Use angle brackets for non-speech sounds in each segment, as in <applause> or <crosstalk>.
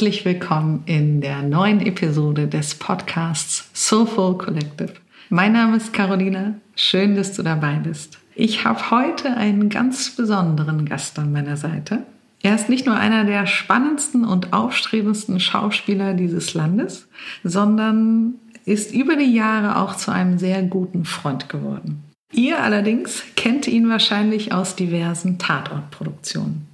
Herzlich willkommen in der neuen Episode des Podcasts Soulful Collective. Mein Name ist Carolina. Schön, dass du dabei bist. Ich habe heute einen ganz besonderen Gast an meiner Seite. Er ist nicht nur einer der spannendsten und aufstrebendsten Schauspieler dieses Landes, sondern ist über die Jahre auch zu einem sehr guten Freund geworden. Ihr allerdings kennt ihn wahrscheinlich aus diversen Tatortproduktionen.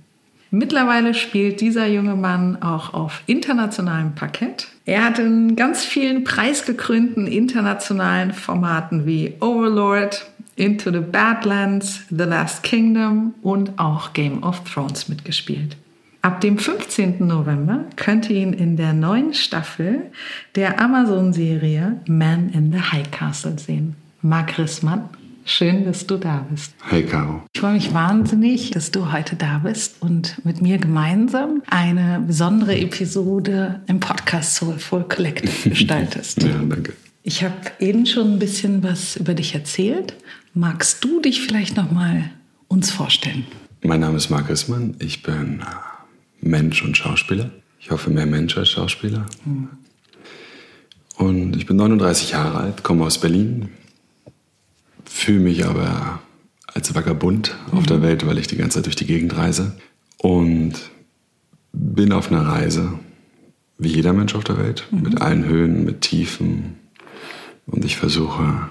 Mittlerweile spielt dieser junge Mann auch auf internationalem Parkett. Er hat in ganz vielen preisgekrönten internationalen Formaten wie Overlord, Into the Badlands, The Last Kingdom und auch Game of Thrones mitgespielt. Ab dem 15. November könnt ihr ihn in der neuen Staffel der Amazon-Serie Man in the High Castle sehen. Mark Rissmann Schön, dass du da bist. Hey, Caro. Ich freue mich wahnsinnig, dass du heute da bist und mit mir gemeinsam eine besondere Episode im Podcast Soulful Collective <laughs> gestaltest. ja, danke. Ich habe eben schon ein bisschen was über dich erzählt. Magst du dich vielleicht noch mal uns vorstellen? Mein Name ist Marc Rissmann. Ich bin äh, Mensch und Schauspieler. Ich hoffe, mehr Mensch als Schauspieler. Mhm. Und ich bin 39 Jahre alt, komme aus Berlin, fühle mich aber als Vagabund mhm. auf der mhm. Welt, weil ich die ganze Zeit durch die Gegend reise. Und bin auf einer Reise, wie jeder Mensch auf der Welt, mhm. mit allen Höhen, mit Tiefen. Und ich versuche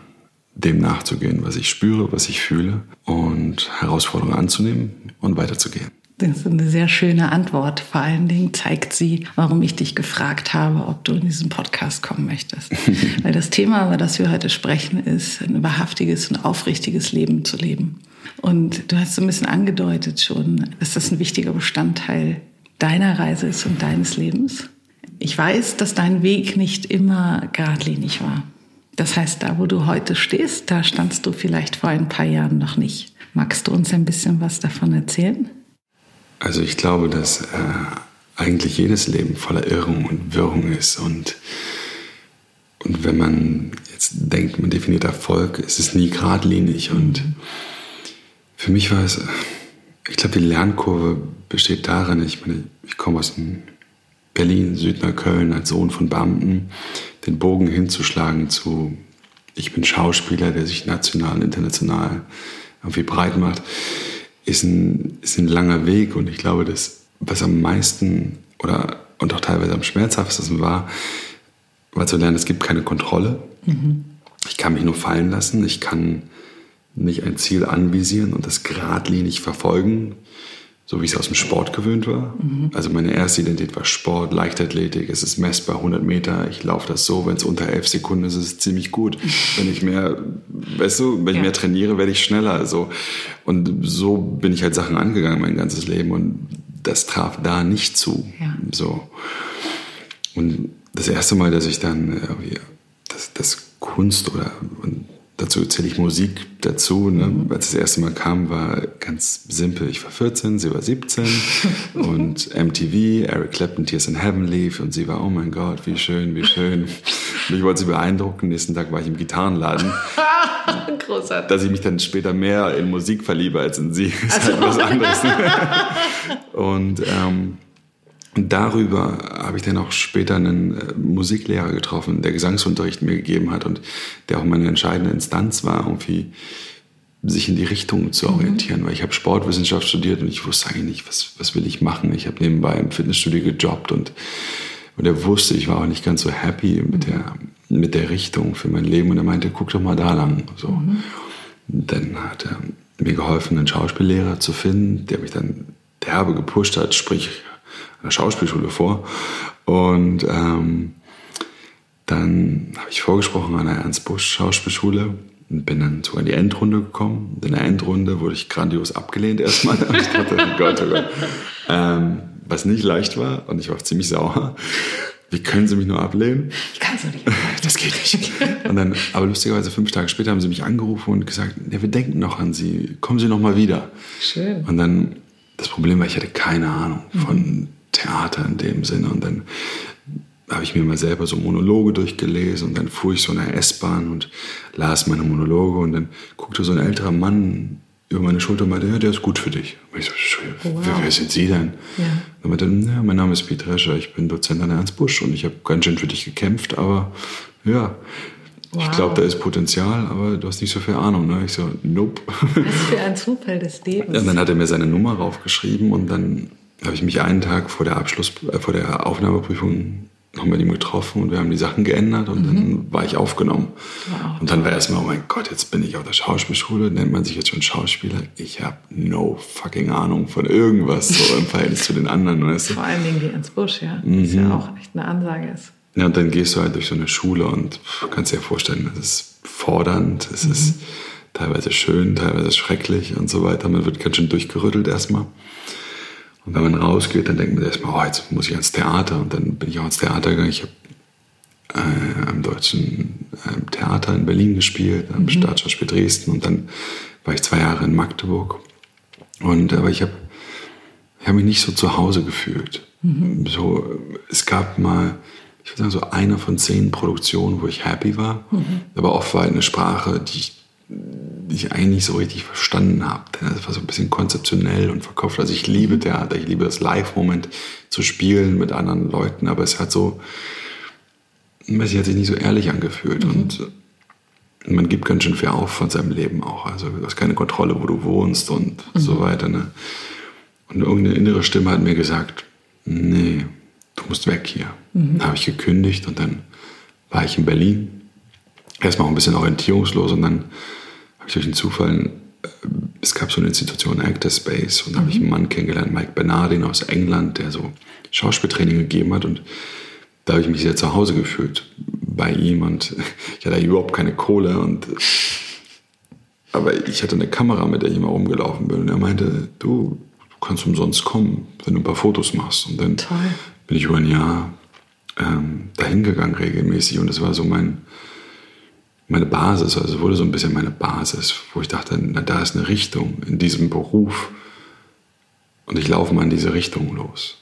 dem nachzugehen, was ich spüre, was ich fühle und Herausforderungen anzunehmen und weiterzugehen. Das ist eine sehr schöne Antwort. Vor allen Dingen zeigt sie, warum ich dich gefragt habe, ob du in diesen Podcast kommen möchtest. <laughs> Weil das Thema, über das wir heute sprechen, ist, ein wahrhaftiges und aufrichtiges Leben zu leben. Und du hast so ein bisschen angedeutet schon, dass das ein wichtiger Bestandteil deiner Reise ist und deines Lebens. Ich weiß, dass dein Weg nicht immer geradlinig war. Das heißt, da, wo du heute stehst, da standst du vielleicht vor ein paar Jahren noch nicht. Magst du uns ein bisschen was davon erzählen? Also ich glaube, dass äh, eigentlich jedes Leben voller Irrung und Wirrung ist. Und, und wenn man jetzt denkt, man definiert Erfolg, ist es nie geradlinig. Und für mich war es, ich glaube, die Lernkurve besteht darin, ich meine, ich komme aus Berlin, Südneukölln als Sohn von Beamten, den Bogen hinzuschlagen zu, ich bin Schauspieler, der sich national und international irgendwie breit macht ist ein, ist ein langer Weg und ich glaube, das, was am meisten oder und auch teilweise am schmerzhaftesten war, war zu lernen, es gibt keine Kontrolle. Mhm. Ich kann mich nur fallen lassen, ich kann nicht ein Ziel anvisieren und das geradlinig verfolgen, so wie ich es aus dem Sport gewöhnt war. Mhm. Also meine erste Identität war Sport, Leichtathletik, es ist messbar 100 Meter, ich laufe das so, wenn es unter 11 Sekunden ist, ist es ziemlich gut. <laughs> Wenn ich mehr, weißt du, wenn ich ja. mehr trainiere, werde ich schneller. Also. Und so bin ich halt Sachen angegangen mein ganzes Leben und das traf da nicht zu. Ja. So. Und das erste Mal, dass ich dann äh, das, das Kunst oder Dazu zähle ich Musik dazu. Ne? Mhm. Als das erste Mal kam, war ganz simpel. Ich war 14, sie war 17 <laughs> und MTV, Eric Clapton, Tears in Heaven lief und sie war, oh mein Gott, wie schön, wie schön. <laughs> Und ich wollte sie beeindrucken. Nächsten Tag war ich im Gitarrenladen. <laughs> Großartig. Dass ich mich dann später mehr in Musik verliebe als in sie. Das ist also. halt was anderes. und ähm, und darüber habe ich dann auch später einen äh, Musiklehrer getroffen, der Gesangsunterricht mir gegeben hat und der auch meine entscheidende Instanz war, irgendwie sich in die Richtung zu mhm. orientieren, mhm. weil ich habe Sportwissenschaft studiert und ich wusste eigentlich nicht, was, was will ich machen. Ich habe nebenbei im Fitnessstudio gejobbt und, und er wusste, ich war auch nicht ganz so happy mit, mhm. der, mit der Richtung für mein Leben und er meinte, guck doch mal da lang. So. Mhm. Dann hat er mir geholfen, einen Schauspiellehrer zu finden, der mich dann derbe gepusht hat, sprich der Schauspielschule vor. Und ähm, dann habe ich vorgesprochen an der Ernst Busch Schauspielschule und bin dann sogar in die Endrunde gekommen. In der Endrunde wurde ich grandios abgelehnt erstmal. <laughs> Und ich dachte, oh Gott, oh Gott. Ähm, was nicht leicht war und ich war ziemlich sauer. Wie können Sie mich nur ablehnen? Ich kann so nicht. <laughs> Das geht nicht. Und dann, aber lustigerweise fünf Tage später haben sie mich angerufen und gesagt, ja, wir denken noch an Sie, kommen Sie noch mal wieder. Schön. Und dann, das Problem war, ich hatte keine Ahnung von mhm. Theater in dem Sinne. Und dann habe ich mir mal selber so Monologe durchgelesen und dann fuhr ich so in der S-Bahn und las meine Monologe und dann guckte so ein älterer Mann über meine Schulter und meinte, ja, der ist gut für dich. Und ich so, wow. wer, wer, sind Sie denn? Ja. Und meinte, ja, mein Name ist Piet Rescher, ich bin Dozent an der Ernst Busch und ich habe ganz schön für dich gekämpft, aber ja, wow. ich glaube, da ist Potenzial, aber du hast nicht so viel Ahnung. Ne? Ich so, nope. Was für ein Zufall des Lebens. Und dann hat er mir seine Nummer raufgeschrieben und dann habe ich mich einen Tag vor der Abschluss, äh, vor der Aufnahmeprüfung noch mit ihm getroffen und wir haben die Sachen geändert und mhm. dann war ich aufgenommen. Wow. Und dann war erstmal, oh mein Gott, jetzt bin ich auf der Schauspielschule, nennt man sich jetzt schon Schauspieler. Ich habe no fucking Ahnung von irgendwas so im Verhältnis zu den anderen. Weißt du? Vor allen Dingen wie Ernst Busch, ja. Mhm. Das ja auch echt eine Ansage ist. Ja, und dann gehst du halt durch so eine Schule und kannst dir vorstellen, das ist fordernd, es mhm. ist teilweise schön, teilweise schrecklich und so weiter. Man wird ganz schön durchgerüttelt erstmal. Und wenn man rausgeht, dann denkt man erstmal, oh, jetzt muss ich ans Theater. Und dann bin ich auch ans Theater gegangen. Ich habe äh, am Deutschen äh, Theater in Berlin gespielt, am mhm. Staatsschauspiel Dresden. Und dann war ich zwei Jahre in Magdeburg. Und aber ich habe ich hab mich nicht so zu Hause gefühlt. Mhm. So, es gab mal, ich würde sagen, so eine von zehn Produktionen, wo ich happy war. Mhm. Aber oft war eine Sprache, die ich die ich eigentlich nicht so richtig verstanden habe. Das war so ein bisschen konzeptionell und verkauft. Also ich liebe Theater, ich liebe das Live-Moment zu spielen mit anderen Leuten, aber es hat so, weiß hat sich nicht so ehrlich angefühlt. Mhm. Und man gibt ganz schön viel auf von seinem Leben auch. Also du hast keine Kontrolle, wo du wohnst und mhm. so weiter. Ne? Und irgendeine innere Stimme hat mir gesagt, nee, du musst weg hier. Mhm. Da habe ich gekündigt und dann war ich in Berlin. Erstmal auch ein bisschen orientierungslos und dann habe ich durch einen Zufall, äh, es gab so eine Institution Actor Space und da mhm. habe ich einen Mann kennengelernt, Mike Bernardin aus England, der so Schauspieltraining gegeben hat und da habe ich mich sehr zu Hause gefühlt bei ihm und <laughs> ich hatte überhaupt keine Kohle und aber ich hatte eine Kamera, mit der ich immer rumgelaufen bin und er meinte, du, du kannst umsonst kommen, wenn du ein paar Fotos machst und dann Toll. Bin ich über ein Jahr ähm, dahin gegangen regelmäßig und das war so mein meine Basis, also wurde so ein bisschen meine Basis, wo ich dachte, na, da ist eine Richtung in diesem Beruf und ich laufe mal in diese Richtung los.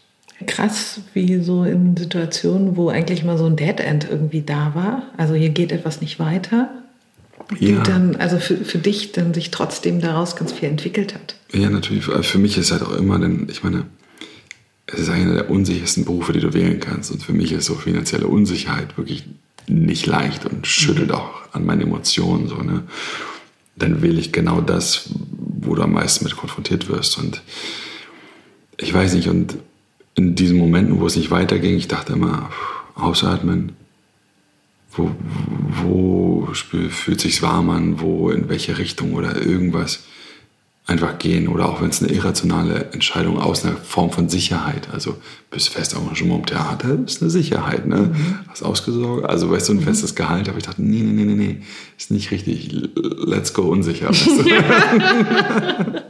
Krass, wie so in Situationen, wo eigentlich mal so ein Dead End irgendwie da war. Also hier geht etwas nicht weiter. Ja. dann, also für, für dich dann sich trotzdem daraus ganz viel entwickelt hat. Ja, natürlich. Für mich ist halt auch immer, denn ich meine, es ist einer der unsichersten Berufe, die du wählen kannst. Und für mich ist so finanzielle Unsicherheit wirklich nicht leicht und schüttelt mhm. auch an meinen Emotionen. So, ne? Dann wähle ich genau das, wo du am meisten mit konfrontiert wirst. Und ich weiß nicht, und in diesen Momenten, wo es nicht weiterging, ich dachte immer, ausatmen, wo, wo fühlt sich warm an, wo, in welche Richtung oder irgendwas einfach gehen oder auch wenn es eine irrationale Entscheidung aus einer Form von Sicherheit, also bist fest Engagement im Theater, ist eine Sicherheit, ne? Mhm. Hast ausgesorgt, also weißt du, ein mhm. festes Gehalt, aber ich dachte, nee, nee, nee, nee, ist nicht richtig, let's go unsicher. Weißt du? <laughs>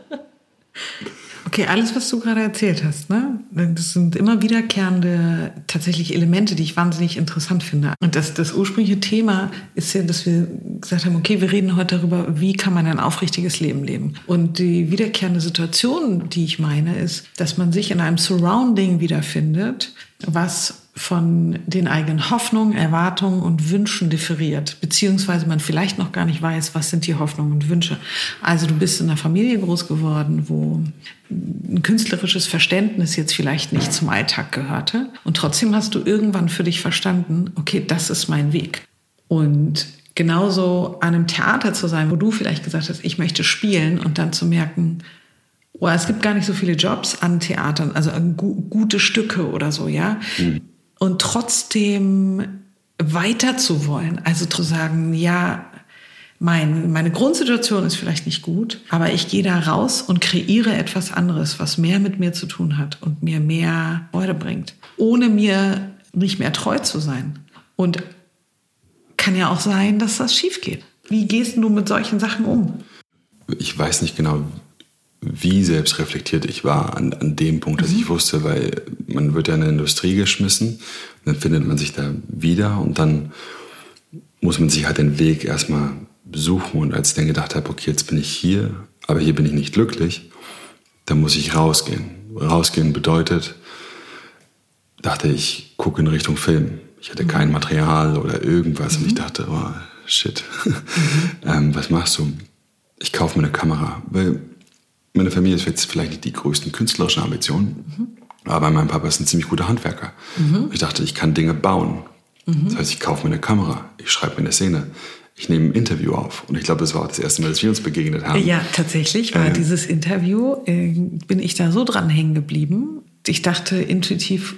<laughs> Okay, alles, was du gerade erzählt hast, ne? das sind immer wiederkehrende tatsächlich Elemente, die ich wahnsinnig interessant finde. Und das, das ursprüngliche Thema ist ja, dass wir gesagt haben, okay, wir reden heute darüber, wie kann man ein aufrichtiges Leben leben. Und die wiederkehrende Situation, die ich meine, ist, dass man sich in einem Surrounding wiederfindet, was von den eigenen Hoffnungen, Erwartungen und Wünschen differiert, beziehungsweise man vielleicht noch gar nicht weiß, was sind die Hoffnungen und Wünsche. Also du bist in einer Familie groß geworden, wo ein künstlerisches Verständnis jetzt vielleicht nicht zum Alltag gehörte und trotzdem hast du irgendwann für dich verstanden, okay, das ist mein Weg. Und genauso an einem Theater zu sein, wo du vielleicht gesagt hast, ich möchte spielen und dann zu merken, oh, es gibt gar nicht so viele Jobs an Theatern, also gute Stücke oder so, ja. Mhm und trotzdem weiter zu wollen. Also zu sagen, ja, mein, meine Grundsituation ist vielleicht nicht gut, aber ich gehe da raus und kreiere etwas anderes, was mehr mit mir zu tun hat und mir mehr Freude bringt, ohne mir nicht mehr treu zu sein. Und kann ja auch sein, dass das schief geht. Wie gehst du mit solchen Sachen um? Ich weiß nicht genau, wie selbstreflektiert ich war an, an dem Punkt, dass mhm. ich wusste, weil man wird ja in eine Industrie geschmissen, dann findet man sich da wieder und dann muss man sich halt den Weg erstmal suchen und als ich dann gedacht habe, okay, jetzt bin ich hier, aber hier bin ich nicht glücklich, dann muss ich rausgehen. Rausgehen bedeutet, dachte ich, gucke in Richtung Film. Ich hatte mhm. kein Material oder irgendwas mhm. und ich mhm. dachte, oh, shit, mhm. <laughs> ähm, was machst du? ich kaufe mir eine Kamera. Weil meine Familie ist jetzt vielleicht nicht die größten künstlerischen Ambitionen, mhm. aber mein Papa ist ein ziemlich guter Handwerker. Mhm. Ich dachte, ich kann Dinge bauen. Mhm. Das heißt, ich kaufe mir eine Kamera, ich schreibe mir eine Szene, ich nehme ein Interview auf. Und ich glaube, das war auch das erste Mal, dass wir uns begegnet haben. Ja, tatsächlich war äh, dieses Interview, äh, bin ich da so dran hängen geblieben. Ich dachte intuitiv,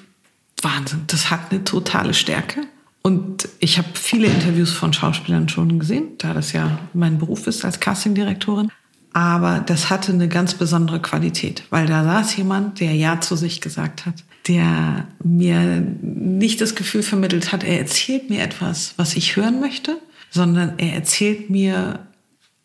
Wahnsinn, das hat eine totale Stärke. Und ich habe viele Interviews von Schauspielern schon gesehen, da das ja mein Beruf ist als Castingdirektorin. Aber das hatte eine ganz besondere Qualität, weil da saß jemand, der Ja zu sich gesagt hat, der mir nicht das Gefühl vermittelt hat, er erzählt mir etwas, was ich hören möchte, sondern er erzählt mir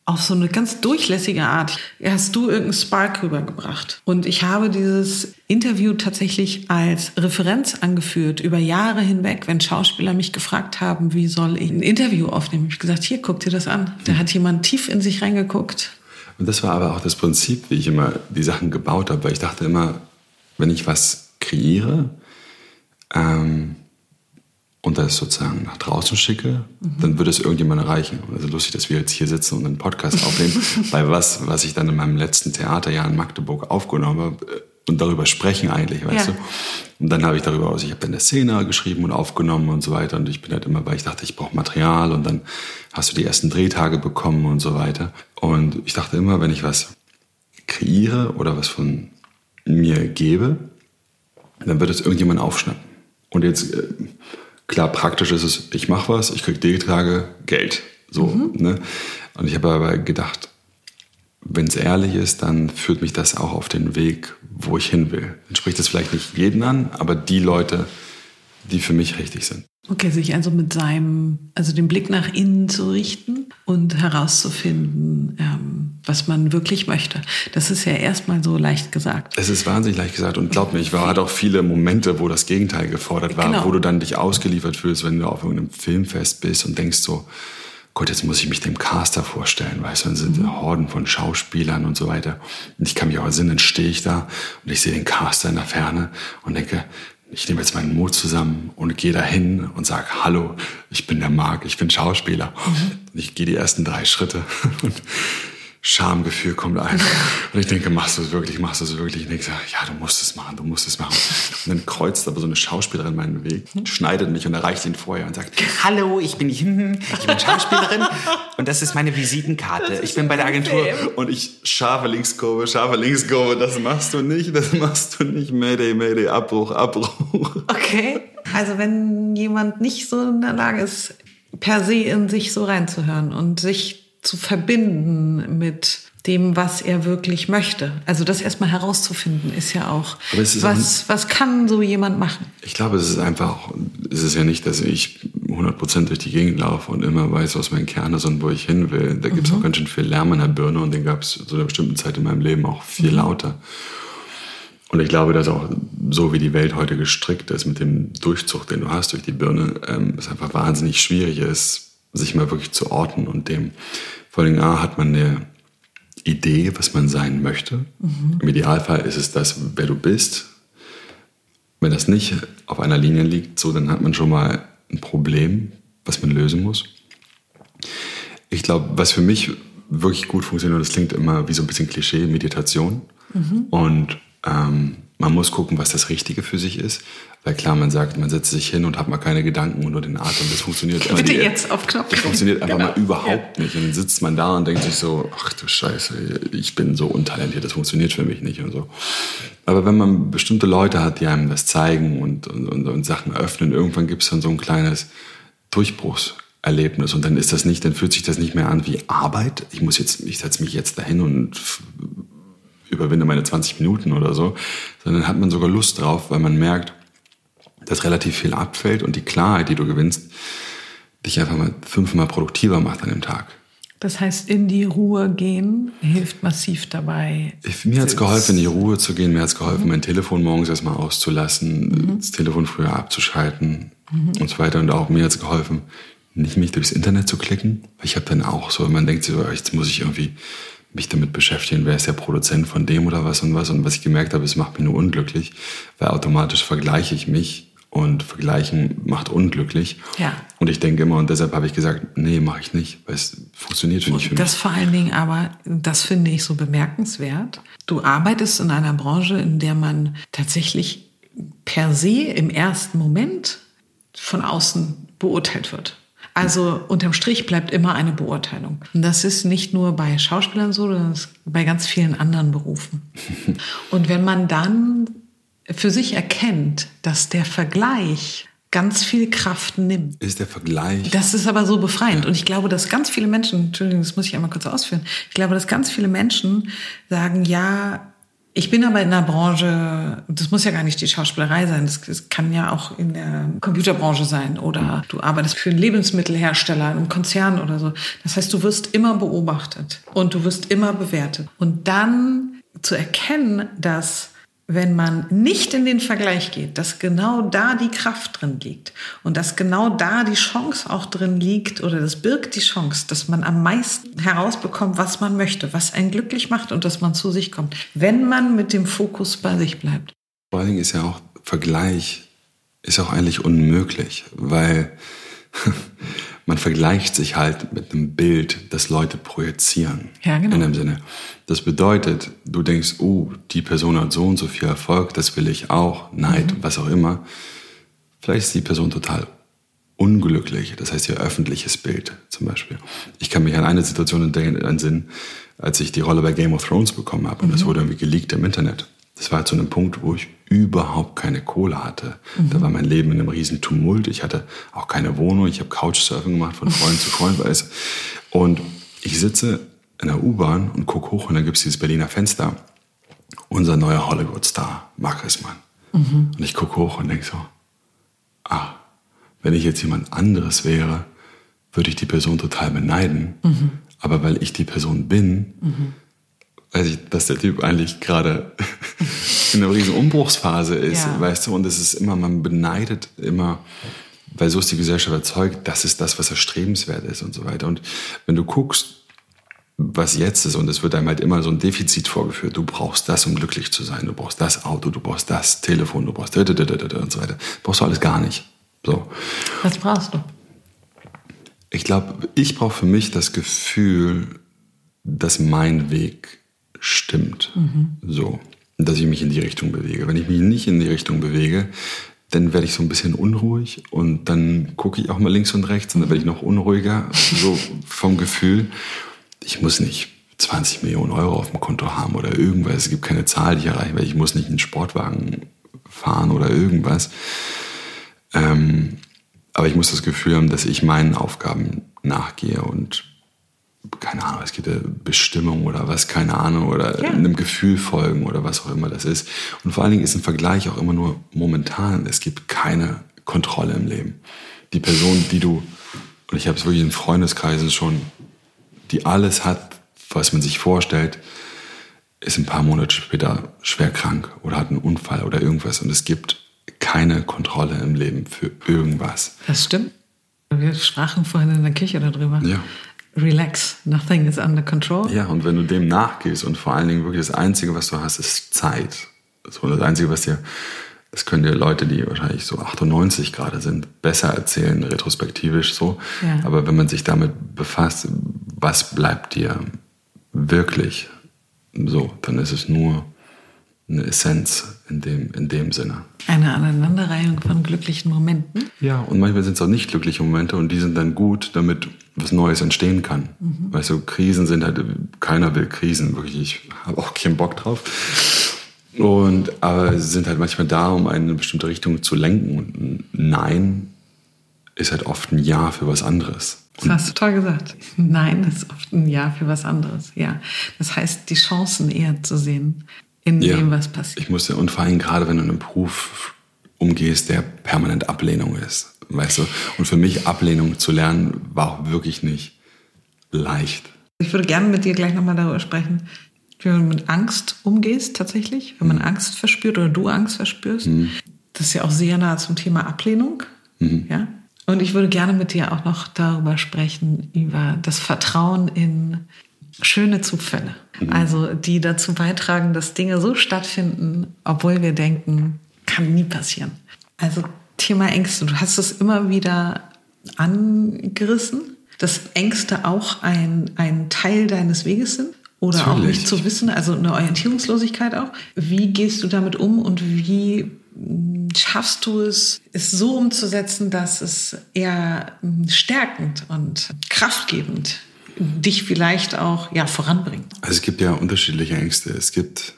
auf so eine ganz durchlässige Art. Hast du irgendeinen Spark rübergebracht? Und ich habe dieses Interview tatsächlich als Referenz angeführt über Jahre hinweg, wenn Schauspieler mich gefragt haben, wie soll ich ein Interview aufnehmen. Ich habe gesagt, hier, guck dir das an. Da hat jemand tief in sich reingeguckt. Und das war aber auch das Prinzip, wie ich immer die Sachen gebaut habe, weil ich dachte immer, wenn ich was kreiere, ähm, und das sozusagen nach draußen schicke, mhm. dann würde es irgendjemand erreichen. Also lustig, dass wir jetzt hier sitzen und einen Podcast <laughs> aufnehmen, weil was, was ich dann in meinem letzten Theaterjahr in Magdeburg aufgenommen habe äh, und darüber sprechen eigentlich, weißt ja. du. Und dann habe ich darüber, also ich habe dann eine Szene geschrieben und aufgenommen und so weiter und ich bin halt immer, weil ich dachte, ich brauche Material und dann hast du die ersten Drehtage bekommen und so weiter. Und ich dachte immer, wenn ich was kreiere oder was von mir gebe, dann wird es irgendjemand aufschnappen. Und jetzt äh, Klar, praktisch ist es, ich mache was, ich kriege D-Tage Geld. So, mhm. ne? Und ich habe aber gedacht, wenn es ehrlich ist, dann führt mich das auch auf den Weg, wo ich hin will. Dann spricht es vielleicht nicht jeden an, aber die Leute, die für mich richtig sind. Okay, sich also mit seinem, also den Blick nach innen zu richten und herauszufinden, ähm, was man wirklich möchte. Das ist ja erstmal so leicht gesagt. Es ist wahnsinnig leicht gesagt und glaub mir, ich war, hatte auch viele Momente, wo das Gegenteil gefordert war, genau. wo du dann dich ausgeliefert fühlst, wenn du auf irgendeinem Filmfest bist und denkst so, Gott, jetzt muss ich mich dem Caster vorstellen, weißt du, dann sind mhm. Horden von Schauspielern und so weiter. Und ich kann mich auch erinnern, dann stehe ich da und ich sehe den Caster in der Ferne und denke, ich nehme jetzt meinen Mut zusammen und gehe dahin und sage, hallo, ich bin der Marc, ich bin Schauspieler. Mhm. Ich gehe die ersten drei Schritte <laughs> und Schamgefühl kommt ein. Und ich denke, machst du es wirklich, machst du es wirklich? Und ich sage, ja, du musst es machen, du musst es machen. Und dann kreuzt aber so eine Schauspielerin meinen Weg, schneidet mich und erreicht ihn vorher und sagt, hallo, ich bin, ich bin Schauspielerin und das ist meine Visitenkarte. Ich bin bei der Agentur. Und ich scharfe Linkskurve, scharfe Linkskurve, das machst du nicht, das machst du nicht. Mayday, Mayday, Abbruch, Abbruch. Okay, also wenn jemand nicht so in der Lage ist, per se in sich so reinzuhören und sich zu verbinden mit dem, was er wirklich möchte. Also das erstmal herauszufinden, ist ja auch, ist was, was kann so jemand machen? Ich glaube, es ist einfach, es ist ja nicht, dass ich 100% durch die Gegend laufe und immer weiß, was mein Kern ist und wo ich hin will. Da gibt es mhm. auch ganz schön viel Lärm in der Birne und den gab es zu einer bestimmten Zeit in meinem Leben auch viel mhm. lauter. Und ich glaube, dass auch so wie die Welt heute gestrickt ist mit dem Durchzug, den du hast durch die Birne, ähm, es einfach wahnsinnig schwierig ist, sich mal wirklich zu orten und dem, vor allem A, hat man eine Idee, was man sein möchte. Mhm. Im Idealfall ist es das, wer du bist. Wenn das nicht auf einer Linie liegt, so, dann hat man schon mal ein Problem, was man lösen muss. Ich glaube, was für mich wirklich gut funktioniert, das klingt immer wie so ein bisschen Klischee, Meditation. Mhm. Und ähm, man muss gucken, was das Richtige für sich ist. Weil klar, man sagt, man setzt sich hin und hat mal keine Gedanken und nur den Atem. Das funktioniert Bitte die, jetzt auf Knopf. Das funktioniert einfach genau. mal überhaupt ja. nicht. Und dann sitzt man da und denkt sich so, ach du Scheiße, ich bin so untalentiert, das funktioniert für mich nicht und so. Aber wenn man bestimmte Leute hat, die einem das zeigen und, und, und, und Sachen öffnen, irgendwann gibt es dann so ein kleines Durchbruchserlebnis. Und dann ist das nicht, dann fühlt sich das nicht mehr an wie Arbeit. Ich muss jetzt, ich setze mich jetzt dahin und überwinde meine 20 Minuten oder so, sondern hat man sogar Lust drauf, weil man merkt, dass relativ viel abfällt und die Klarheit, die du gewinnst, dich einfach mal fünfmal produktiver macht an dem Tag. Das heißt, in die Ruhe gehen hilft massiv dabei. Ich, mir hat es geholfen, in die Ruhe zu gehen. Mir hat es geholfen, mhm. mein Telefon morgens erstmal auszulassen, mhm. das Telefon früher abzuschalten mhm. und so weiter. Und auch mir hat es geholfen, nicht mich durchs Internet zu klicken. Ich habe dann auch so, man denkt sich so, jetzt muss ich irgendwie mich damit beschäftigen, wer ist der Produzent von dem oder was und was. Und was ich gemerkt habe, es macht mich nur unglücklich, weil automatisch vergleiche ich mich Und Vergleichen macht unglücklich. Ja. Und ich denke immer, und deshalb habe ich gesagt, nee, mache ich nicht, weil es funktioniert für mich. Für das vor allen Dingen aber, das finde ich so bemerkenswert. Du arbeitest in einer Branche, in der man tatsächlich per se im ersten Moment von außen beurteilt wird. Also unterm Strich bleibt immer eine Beurteilung. Und das ist nicht nur bei Schauspielern so, sondern bei ganz vielen anderen Berufen. <laughs> Und wenn man dann für sich erkennt, dass der Vergleich ganz viel Kraft nimmt. Ist der Vergleich. Das ist aber so befreiend. Und ich glaube, dass ganz viele Menschen, Entschuldigung, das muss ich einmal kurz ausführen. Ich glaube, dass ganz viele Menschen sagen, ja, ich bin aber in einer Branche, das muss ja gar nicht die Schauspielerei sein, das, das, kann ja auch in der Computerbranche sein oder du arbeitest für einen Lebensmittelhersteller, einem Konzern oder so. Das heißt, du wirst immer beobachtet und du wirst immer bewertet. Und dann zu erkennen, dass wenn man nicht in den Vergleich geht, dass genau da die Kraft drin liegt und dass genau da die Chance auch drin liegt oder das birgt die Chance, dass man am meisten herausbekommt, was man möchte, was einen glücklich macht und dass man zu sich kommt, wenn man mit dem Fokus bei sich bleibt. Vor allen Dingen ist ja auch Vergleich ist auch eigentlich unmöglich, weil <laughs> man vergleicht sich halt mit einem Bild, das Leute projizieren. Ja, genau. In dem Sinne. Das bedeutet, du denkst, oh, die Person hat so und so viel Erfolg, das will ich auch, Neid, mhm. was auch immer. Vielleicht ist die Person total unglücklich. Das heißt, ihr öffentliches Bild zum Beispiel. Ich kann mich an eine Situation entsinnen, als ich die Rolle bei Game of Thrones bekommen habe. Und mhm. das wurde irgendwie geleakt im Internet. Das war zu einem Punkt, wo ich überhaupt keine Kohle hatte. Mhm. Da war mein Leben in einem riesen Tumult. Ich hatte auch keine Wohnung. Ich habe Couchsurfing gemacht von Freund zu Freund. Weiß. Und ich sitze in der U-Bahn und gucke hoch und dann gibt es dieses Berliner Fenster. Unser neuer Hollywood-Star, Mark Rissmann. Mhm. Und ich gucke hoch und denke so, ah, wenn ich jetzt jemand anderes wäre, würde ich die Person total beneiden. Mhm. Aber weil ich die Person bin, weiß ich, dass der Typ eigentlich gerade <laughs> in einer riesen Umbruchsphase ist, ja. weißt du, und es ist immer, man beneidet immer, weil so ist die Gesellschaft erzeugt, das ist das, was erstrebenswert ist und so weiter. Und wenn du guckst, was jetzt ist, und es wird einem halt immer so ein Defizit vorgeführt, du brauchst das, um glücklich zu sein, du brauchst das Auto, du brauchst das Telefon, du brauchst und so weiter. Brauchst du alles gar nicht. So. Was brauchst du? Ich glaube, ich brauche für mich das Gefühl, dass mein Weg stimmt. Mhm. So, dass ich mich in die Richtung bewege. Wenn ich mich nicht in die Richtung bewege, dann werde ich so ein bisschen unruhig und dann gucke ich auch mal links und rechts und dann werde ich noch unruhiger, so vom Gefühl. Ich muss nicht 20 Millionen Euro auf dem Konto haben oder irgendwas. Es gibt keine Zahl, die ich erreiche, weil ich muss nicht einen Sportwagen fahren oder irgendwas. Ähm, aber ich muss das Gefühl haben, dass ich meinen Aufgaben nachgehe und keine Ahnung, es gibt eine Bestimmung oder was, keine Ahnung, oder ja. einem Gefühl folgen oder was auch immer das ist. Und vor allen Dingen ist ein Vergleich auch immer nur momentan. Es gibt keine Kontrolle im Leben. Die Person, die du, und ich habe es wirklich in Freundeskreisen schon, die alles hat, was man sich vorstellt, ist ein paar Monate später schwer krank oder hat einen Unfall oder irgendwas. Und es gibt keine Kontrolle im Leben für irgendwas. Das stimmt. Wir sprachen vorhin in der Kirche darüber. Ja relax, nothing is under control. Ja, und wenn du dem nachgehst und vor allen Dingen wirklich das Einzige, was du hast, ist Zeit. So das Einzige, was dir, das können dir Leute, die wahrscheinlich so 98 gerade sind, besser erzählen, retrospektivisch so. Ja. Aber wenn man sich damit befasst, was bleibt dir wirklich so, dann ist es nur eine Essenz in dem, in dem Sinne. Eine Aneinanderreihung von glücklichen Momenten. Ja, und manchmal sind es auch nicht glückliche Momente und die sind dann gut, damit was Neues entstehen kann. Mhm. Weißt du, Krisen sind halt, keiner will Krisen, wirklich, ich habe auch keinen Bock drauf. Und, aber sie sind halt manchmal da, um eine bestimmte Richtung zu lenken. Und ein Nein ist halt oft ein Ja für was anderes. Das hast du toll gesagt. Nein ist oft ein Ja für was anderes. Ja. Das heißt, die Chancen eher zu sehen in ja, dem, was passiert. Ich musste, und vor allem gerade, wenn du in einem Beruf umgehst, der permanent Ablehnung ist, weißt du. Und für mich Ablehnung zu lernen, war auch wirklich nicht leicht. Ich würde gerne mit dir gleich nochmal darüber sprechen, wie du mit Angst umgehst tatsächlich, wenn man mhm. Angst verspürt oder du Angst verspürst. Mhm. Das ist ja auch sehr nah zum Thema Ablehnung. Mhm. Ja? Und ich würde gerne mit dir auch noch darüber sprechen, über das Vertrauen in schöne Zufälle. Mhm. Also die dazu beitragen, dass Dinge so stattfinden, obwohl wir denken, kann nie passieren. Also Thema Ängste. Du hast es immer wieder angerissen, dass Ängste auch ein, ein Teil deines Weges sind oder Natürlich. auch nicht zu wissen, also eine Orientierungslosigkeit auch. Wie gehst du damit um und wie hm, schaffst du es, es so umzusetzen, dass es eher hm, stärkend und kraftgebend dich vielleicht auch ja, voranbringt? Also es gibt ja unterschiedliche Ängste. Es gibt,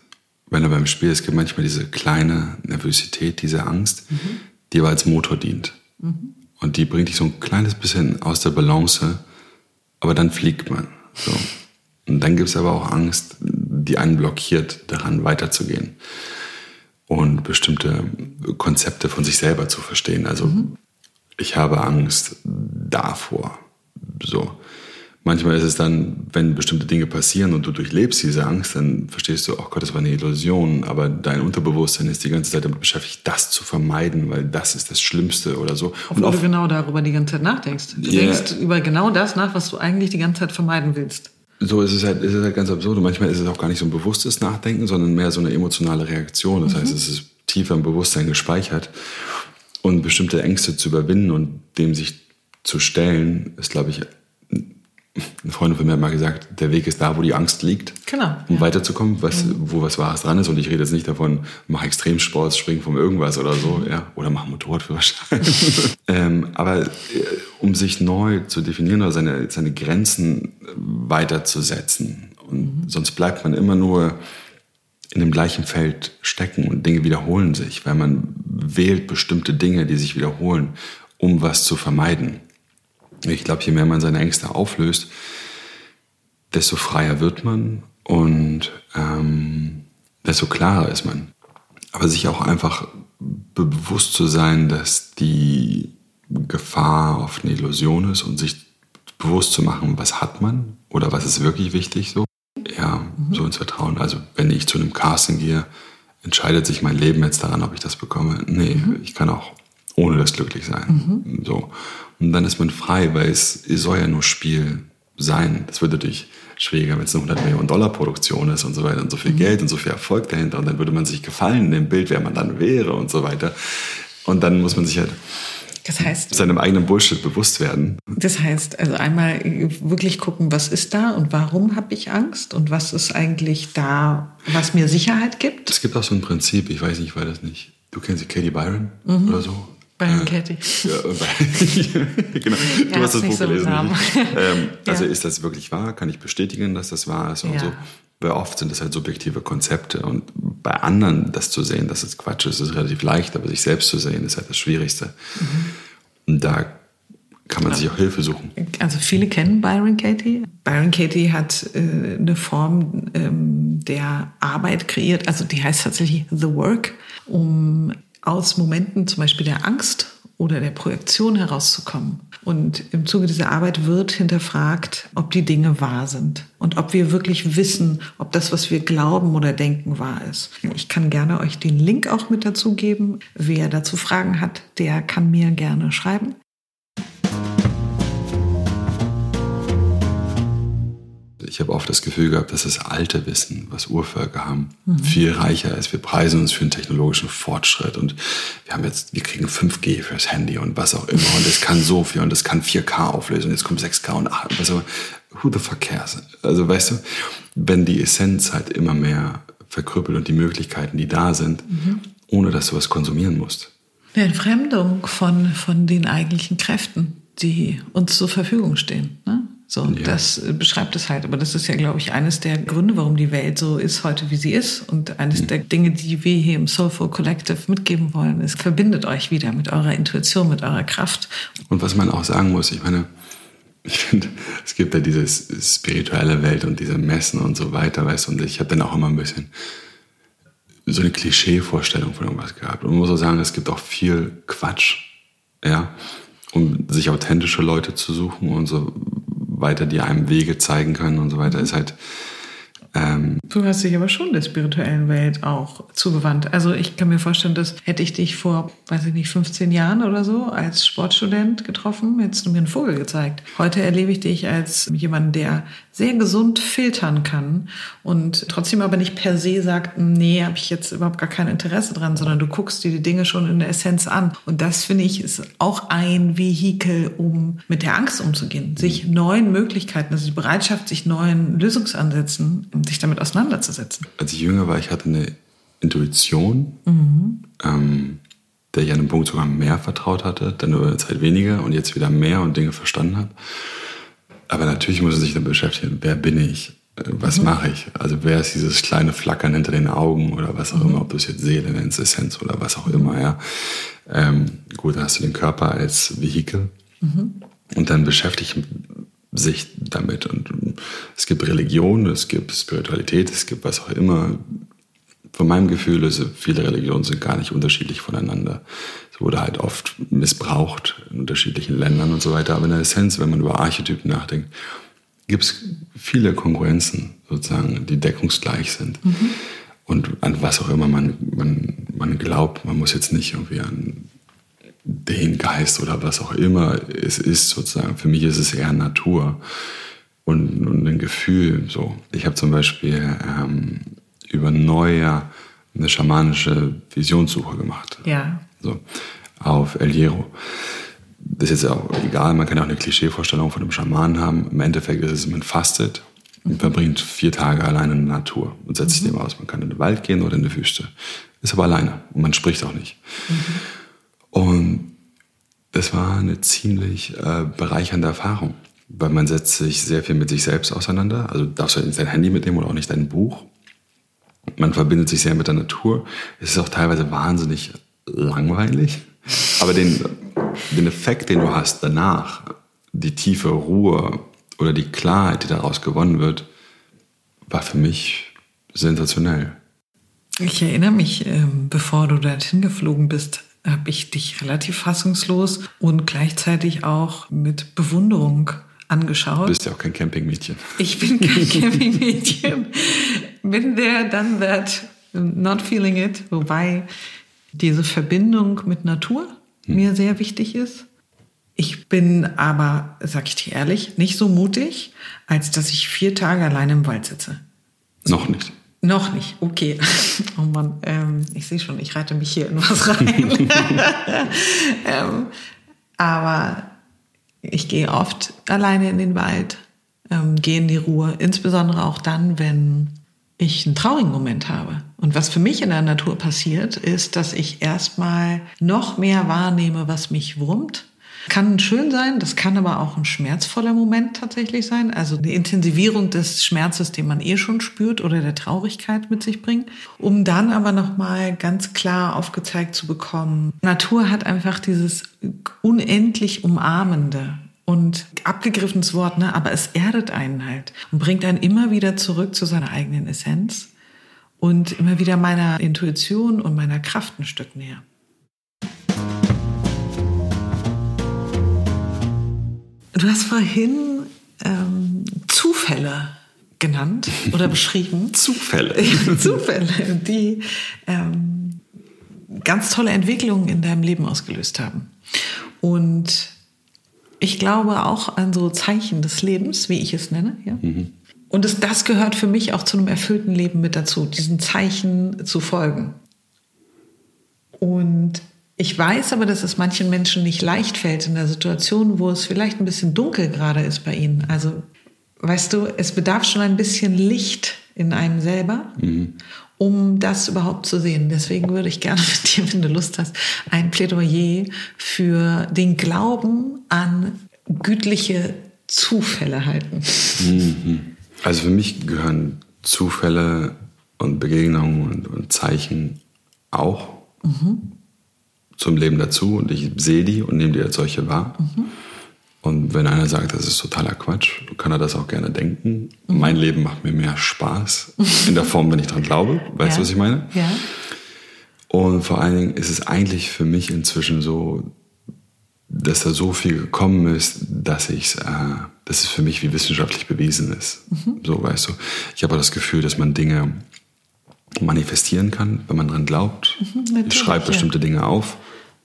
wenn du beim Spiel, es gibt manchmal diese kleine Nervosität, diese Angst, mhm. Die aber als Motor dient. Mhm. Und die bringt dich so ein kleines bisschen aus der Balance, aber dann fliegt man. So. Und dann gibt es aber auch Angst, die einen blockiert, daran weiterzugehen und bestimmte Konzepte von sich selber zu verstehen. Also mhm. ich habe Angst davor. So manchmal ist es dann, wenn bestimmte Dinge passieren und du durchlebst diese Angst, dann verstehst du, oh Gott, das war eine Illusion, aber dein Unterbewusstsein ist die ganze Zeit damit beschäftigt, das zu vermeiden, weil das ist das Schlimmste oder so. Obwohl und du genau darüber die ganze Zeit nachdenkst. Du yeah. denkst über genau das nach, was du eigentlich die ganze Zeit vermeiden willst. So ist es halt, ist es halt ganz absurd. Und manchmal ist es auch gar nicht so ein bewusstes Nachdenken, sondern mehr so eine emotionale Reaktion. Das mhm. heißt, es ist tiefer im Bewusstsein gespeichert. Und bestimmte Ängste zu überwinden und dem sich zu stellen, ist, glaube ich, eine Freundin von mir hat mal gesagt, der Weg ist da, wo die Angst liegt. Genau. Um ja. weiterzukommen, was, mhm. wo was Wahres dran ist. Und ich rede jetzt nicht davon, mach Extremsport, spring vom irgendwas oder so, ja, oder mach Motorradführerschein. <laughs> ähm, aber äh, um sich neu zu definieren oder seine, seine Grenzen weiterzusetzen. Und mhm. sonst bleibt man immer nur in dem gleichen Feld stecken und Dinge wiederholen sich, weil man wählt bestimmte Dinge, die sich wiederholen, um was zu vermeiden. Ich glaube, je mehr man seine Ängste auflöst, desto freier wird man und ähm, desto klarer ist man. Aber sich auch einfach bewusst zu sein, dass die Gefahr oft eine Illusion ist und sich bewusst zu machen, was hat man oder was ist wirklich wichtig so. Ja, mhm. so ins Vertrauen. Also wenn ich zu einem Casting gehe, entscheidet sich mein Leben jetzt daran, ob ich das bekomme. Nee, mhm. ich kann auch ohne das glücklich sein. Mhm. So. Und dann ist man frei, weil es, soll ja nur Spiel sein. Das würde natürlich schwieriger, wenn es eine 100 Millionen Dollar Produktion ist und so weiter und so viel mhm. Geld und so viel Erfolg dahinter und dann würde man sich gefallen in dem Bild, wer man dann wäre und so weiter. Und dann muss man sich halt das heißt, seinem eigenen Bullshit bewusst werden. Das heißt, also einmal wirklich gucken, was ist da und warum habe ich Angst und was ist eigentlich da, was mir Sicherheit gibt. Es gibt auch so ein Prinzip, ich weiß nicht, ich weiß das nicht. Du kennst die Katie Byron mhm. oder so? Byron Katie. <laughs> Ja, <laughs> genau. Du hast das Buch so gelesen. <laughs> Ähm, also ja. ist das wirklich wahr? Kann ich bestätigen, dass das wahr ist? Und ja. so. Weil oft sind das halt subjektive Konzepte und bei anderen das zu sehen, dass es Quatsch ist, ist relativ leicht, aber sich selbst zu sehen, ist halt das Schwierigste. Mhm. Und da kann man sich auch Hilfe suchen. Also viele kennen Byron Katie. Byron Katie hat äh, eine Form ähm, der Arbeit kreiert, also die heißt tatsächlich The Work, um aus Momenten zum Beispiel der Angst oder der Projektion herauszukommen. Und im Zuge dieser Arbeit wird hinterfragt, ob die Dinge wahr sind und ob wir wirklich wissen, ob das, was wir glauben oder denken, wahr ist. Ich kann gerne euch den Link auch mit dazu geben. Wer dazu Fragen hat, der kann mir gerne schreiben. Ich habe oft das Gefühl gehabt, dass das alte Wissen, was Urvölker haben, mhm. viel reicher ist. Wir preisen uns für einen technologischen Fortschritt und wir haben jetzt, wir kriegen 5G fürs Handy und was auch immer und es kann so viel und es kann 4K auflösen, jetzt kommt 6K und 8, was auch Who the fuck cares? Also weißt du, wenn die Essenz halt immer mehr verkrüppelt und die Möglichkeiten, die da sind, mhm. ohne dass du was konsumieren musst. Eine Entfremdung von, von den eigentlichen Kräften, die uns zur Verfügung stehen. Ne? So, ja. das beschreibt es halt. Aber das ist ja, glaube ich, eines der Gründe, warum die Welt so ist heute, wie sie ist. Und eines mhm. der Dinge, die wir hier im Soulful Collective mitgeben wollen, ist, verbindet euch wieder mit eurer Intuition, mit eurer Kraft. Und was man auch sagen muss, ich meine, ich finde, <laughs> es gibt ja diese spirituelle Welt und diese Messen und so weiter, weißt du, und ich habe dann auch immer ein bisschen so eine Klischee-Vorstellung von irgendwas gehabt. Und man muss auch sagen, es gibt auch viel Quatsch, ja, um sich authentische Leute zu suchen und so weiter, die einem Wege zeigen können und so weiter, ist halt Ähm, du hast dich aber schon der spirituellen Welt auch zugewandt. Also ich kann mir vorstellen, dass hätte ich dich vor, weiß ich nicht, 15 Jahren oder so als Sportstudent getroffen, hättest du mir einen Vogel gezeigt. Heute erlebe ich dich als jemand, der sehr gesund filtern kann und trotzdem aber nicht per se sagt, nee, habe ich jetzt überhaupt gar kein Interesse dran, sondern du guckst dir die Dinge schon in der Essenz an. Und das finde ich ist auch ein Vehikel, um mit der Angst umzugehen, sich neuen Möglichkeiten, also die Bereitschaft, sich neuen Lösungsansätzen, sich damit auseinanderzusetzen. Als ich jünger war, ich hatte eine Intuition, mhm. ähm, der ich an einem Punkt sogar mehr vertraut hatte, dann über eine Zeit weniger und jetzt wieder mehr und Dinge verstanden habe. Aber natürlich muss er sich damit beschäftigen, wer bin ich? Äh, was mhm. mache ich? Also wer ist dieses kleine Flackern hinter den Augen oder was auch mhm. immer, ob du es jetzt Seele nennst, Essenz oder was auch immer, ja. Ähm, gut, dann hast du den Körper als Vehikel mhm. und dann beschäftigt sich damit. Und es gibt Religion, es gibt Spiritualität, es gibt was auch immer. Von meinem Gefühl ist, viele Religionen sind gar nicht unterschiedlich voneinander wurde halt oft missbraucht in unterschiedlichen Ländern und so weiter. Aber in der Essenz, wenn man über Archetypen nachdenkt, gibt es viele Kongruenzen sozusagen, die deckungsgleich sind. Mhm. Und an was auch immer man, man, man glaubt, man muss jetzt nicht irgendwie an den Geist oder was auch immer es ist sozusagen. Für mich ist es eher Natur und, und ein Gefühl. So, ich habe zum Beispiel ähm, über Neujahr eine schamanische Visionssuche gemacht. Ja. So, auf El Hierro. Das ist jetzt auch egal, man kann auch eine Klischeevorstellung von einem Schamanen haben. Im Endeffekt ist es, man fastet und verbringt vier Tage alleine in der Natur und setzt sich mhm. dem aus. Man kann in den Wald gehen oder in die Wüste. Ist aber alleine und man spricht auch nicht. Mhm. Und das war eine ziemlich äh, bereichernde Erfahrung, weil man setzt sich sehr viel mit sich selbst auseinander. Also darfst du nicht dein Handy mitnehmen oder auch nicht dein Buch. Man verbindet sich sehr mit der Natur. Es ist auch teilweise wahnsinnig langweilig. Aber den, den Effekt, den du hast danach, die tiefe Ruhe oder die Klarheit, die daraus gewonnen wird, war für mich sensationell. Ich erinnere mich, ähm, bevor du dorthin geflogen bist, habe ich dich relativ fassungslos und gleichzeitig auch mit Bewunderung angeschaut. Du bist ja auch kein Campingmädchen. Ich bin kein <laughs> Campingmädchen. bin there, done that, not feeling it. Wobei diese Verbindung mit Natur hm. mir sehr wichtig ist. Ich bin aber, sag ich dir ehrlich, nicht so mutig, als dass ich vier Tage allein im Wald sitze. Noch nicht. Noch nicht, okay. <laughs> Oh Mann, ähm, ich sehe schon, ich reite mich hier in was rein. <laughs> ähm, aber ich gehe oft alleine in den Wald, ähm, gehe in die Ruhe, insbesondere auch dann, wenn ich einen traurigen Moment habe. Und was für mich in der Natur passiert, ist, dass ich erstmal noch mehr wahrnehme, was mich wurmt. Kann schön sein, das kann aber auch ein schmerzvoller Moment tatsächlich sein. Also eine Intensivierung des Schmerzes, den man eh schon spürt oder der Traurigkeit mit sich bringt. Um dann aber nochmal ganz klar aufgezeigt zu bekommen, Natur hat einfach dieses unendlich Umarmende und abgegriffenes Wort, ne? aber es erdet einen halt und bringt einen immer wieder zurück zu seiner eigenen Essenz und immer wieder meiner Intuition und meiner Kraft ein Stück näher. Du hast vorhin ähm, Zufälle genannt oder <laughs> beschrieben. Zufälle. Zufälle, die ähm, ganz tolle Entwicklungen in deinem Leben ausgelöst haben. Und ich glaube auch an so Zeichen des Lebens, wie ich es nenne. Ja? Mhm. Und es, das gehört für mich auch zu einem erfüllten Leben mit dazu, diesen Zeichen zu folgen. Und ich weiß aber, dass es manchen Menschen nicht leicht fällt in der Situation, wo es vielleicht ein bisschen dunkel gerade ist bei ihnen. Also, weißt du, es bedarf schon ein bisschen Licht in einem selber, mhm. um das überhaupt zu sehen. Deswegen würde ich gerne mit dir, wenn du Lust hast, ein Plädoyer für den Glauben an gütliche Zufälle halten. Mhm. Also für mich gehören Zufälle und Begegnungen und, und Zeichen auch mhm. zum Leben dazu und ich sehe die und nehme die als solche wahr. Mhm. Und wenn einer sagt, das ist totaler Quatsch, kann er das auch gerne denken. Mhm. Mein Leben macht mir mehr Spaß in der Form, wenn ich dran glaube. Weißt du, ja. was ich meine? Ja. Und vor allen Dingen ist es eigentlich für mich inzwischen so dass da so viel gekommen ist, dass ich, äh, dass es für mich wie wissenschaftlich bewiesen ist. Mhm. So weißt du. Ich habe auch das Gefühl, dass man Dinge manifestieren kann, wenn man dran glaubt. Mhm, ich schreibe bestimmte ja. Dinge auf,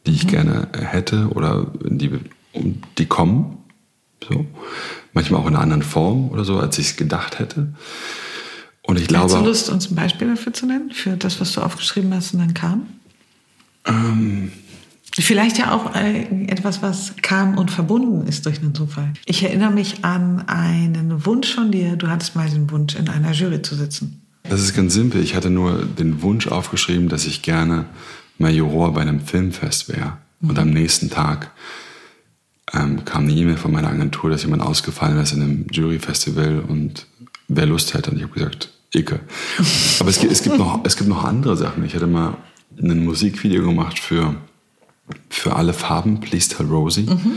die ich mhm. gerne hätte oder die, die kommen. So. Manchmal auch in einer anderen Form oder so, als ich es gedacht hätte. Und ich glaube. Hast du Lust, uns ein Beispiel dafür zu nennen? Für das, was du aufgeschrieben hast und dann kam? Ähm, Vielleicht ja auch äh, etwas, was kam und verbunden ist durch einen Zufall. Ich erinnere mich an einen Wunsch von dir. Du hattest mal den Wunsch, in einer Jury zu sitzen. Das ist ganz simpel. Ich hatte nur den Wunsch aufgeschrieben, dass ich gerne Majoror bei einem Filmfest wäre. Mhm. Und am nächsten Tag ähm, kam eine E-Mail von meiner Agentur, dass jemand ausgefallen ist in einem Juryfestival und wer Lust hätte. Und ich habe gesagt, Icke. <laughs> Aber es, es, gibt noch, es gibt noch andere Sachen. Ich hatte mal ein Musikvideo gemacht für für alle Farben, Please Tell Rosie. Mhm.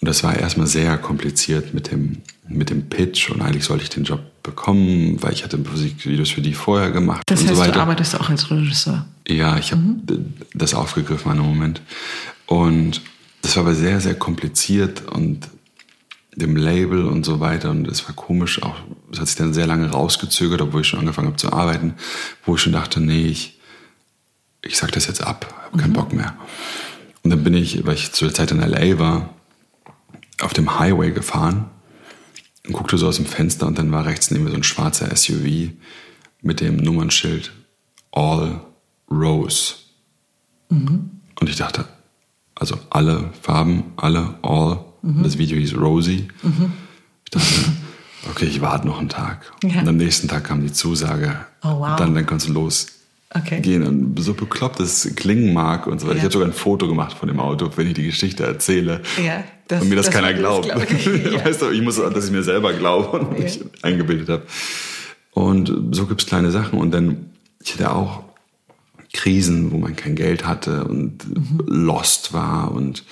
Und das war erstmal sehr kompliziert mit dem, mit dem Pitch und eigentlich sollte ich den Job bekommen, weil ich hatte Musikvideos für die vorher gemacht. Das heißt, so du arbeitest auch als Regisseur? Ja, ich habe mhm. das aufgegriffen an einem Moment. Und das war aber sehr, sehr kompliziert und dem Label und so weiter und es war komisch, auch es hat sich dann sehr lange rausgezögert, obwohl ich schon angefangen habe zu arbeiten, wo ich schon dachte, nee, ich, ich sag das jetzt ab, habe keinen mhm. Bock mehr. Und dann bin ich, weil ich zu der Zeit in LA war, auf dem Highway gefahren und guckte so aus dem Fenster und dann war rechts neben mir so ein schwarzer SUV mit dem Nummernschild All Rose. Mhm. Und ich dachte, also alle Farben, alle All. Mhm. Das Video hieß Rosie. Mhm. Ich dachte, okay, ich warte noch einen Tag. Ja. Und am nächsten Tag kam die Zusage. Oh, wow. Dann, dann kannst du los okay. gehen. Und so bekloppt es klingen mag und so weiter. Ja. Ich habe sogar ein Foto gemacht von dem Auto, wenn ich die Geschichte erzähle. Ja, das, und mir das, das keiner glaubt. ja. <laughs> weißt du, ich muss, dass ich mir selber glaube und mich eingebildet habe. Und so gibt es kleine Sachen. Und dann, ich hatte auch Krisen, wo man kein Geld hatte und mhm. lost war und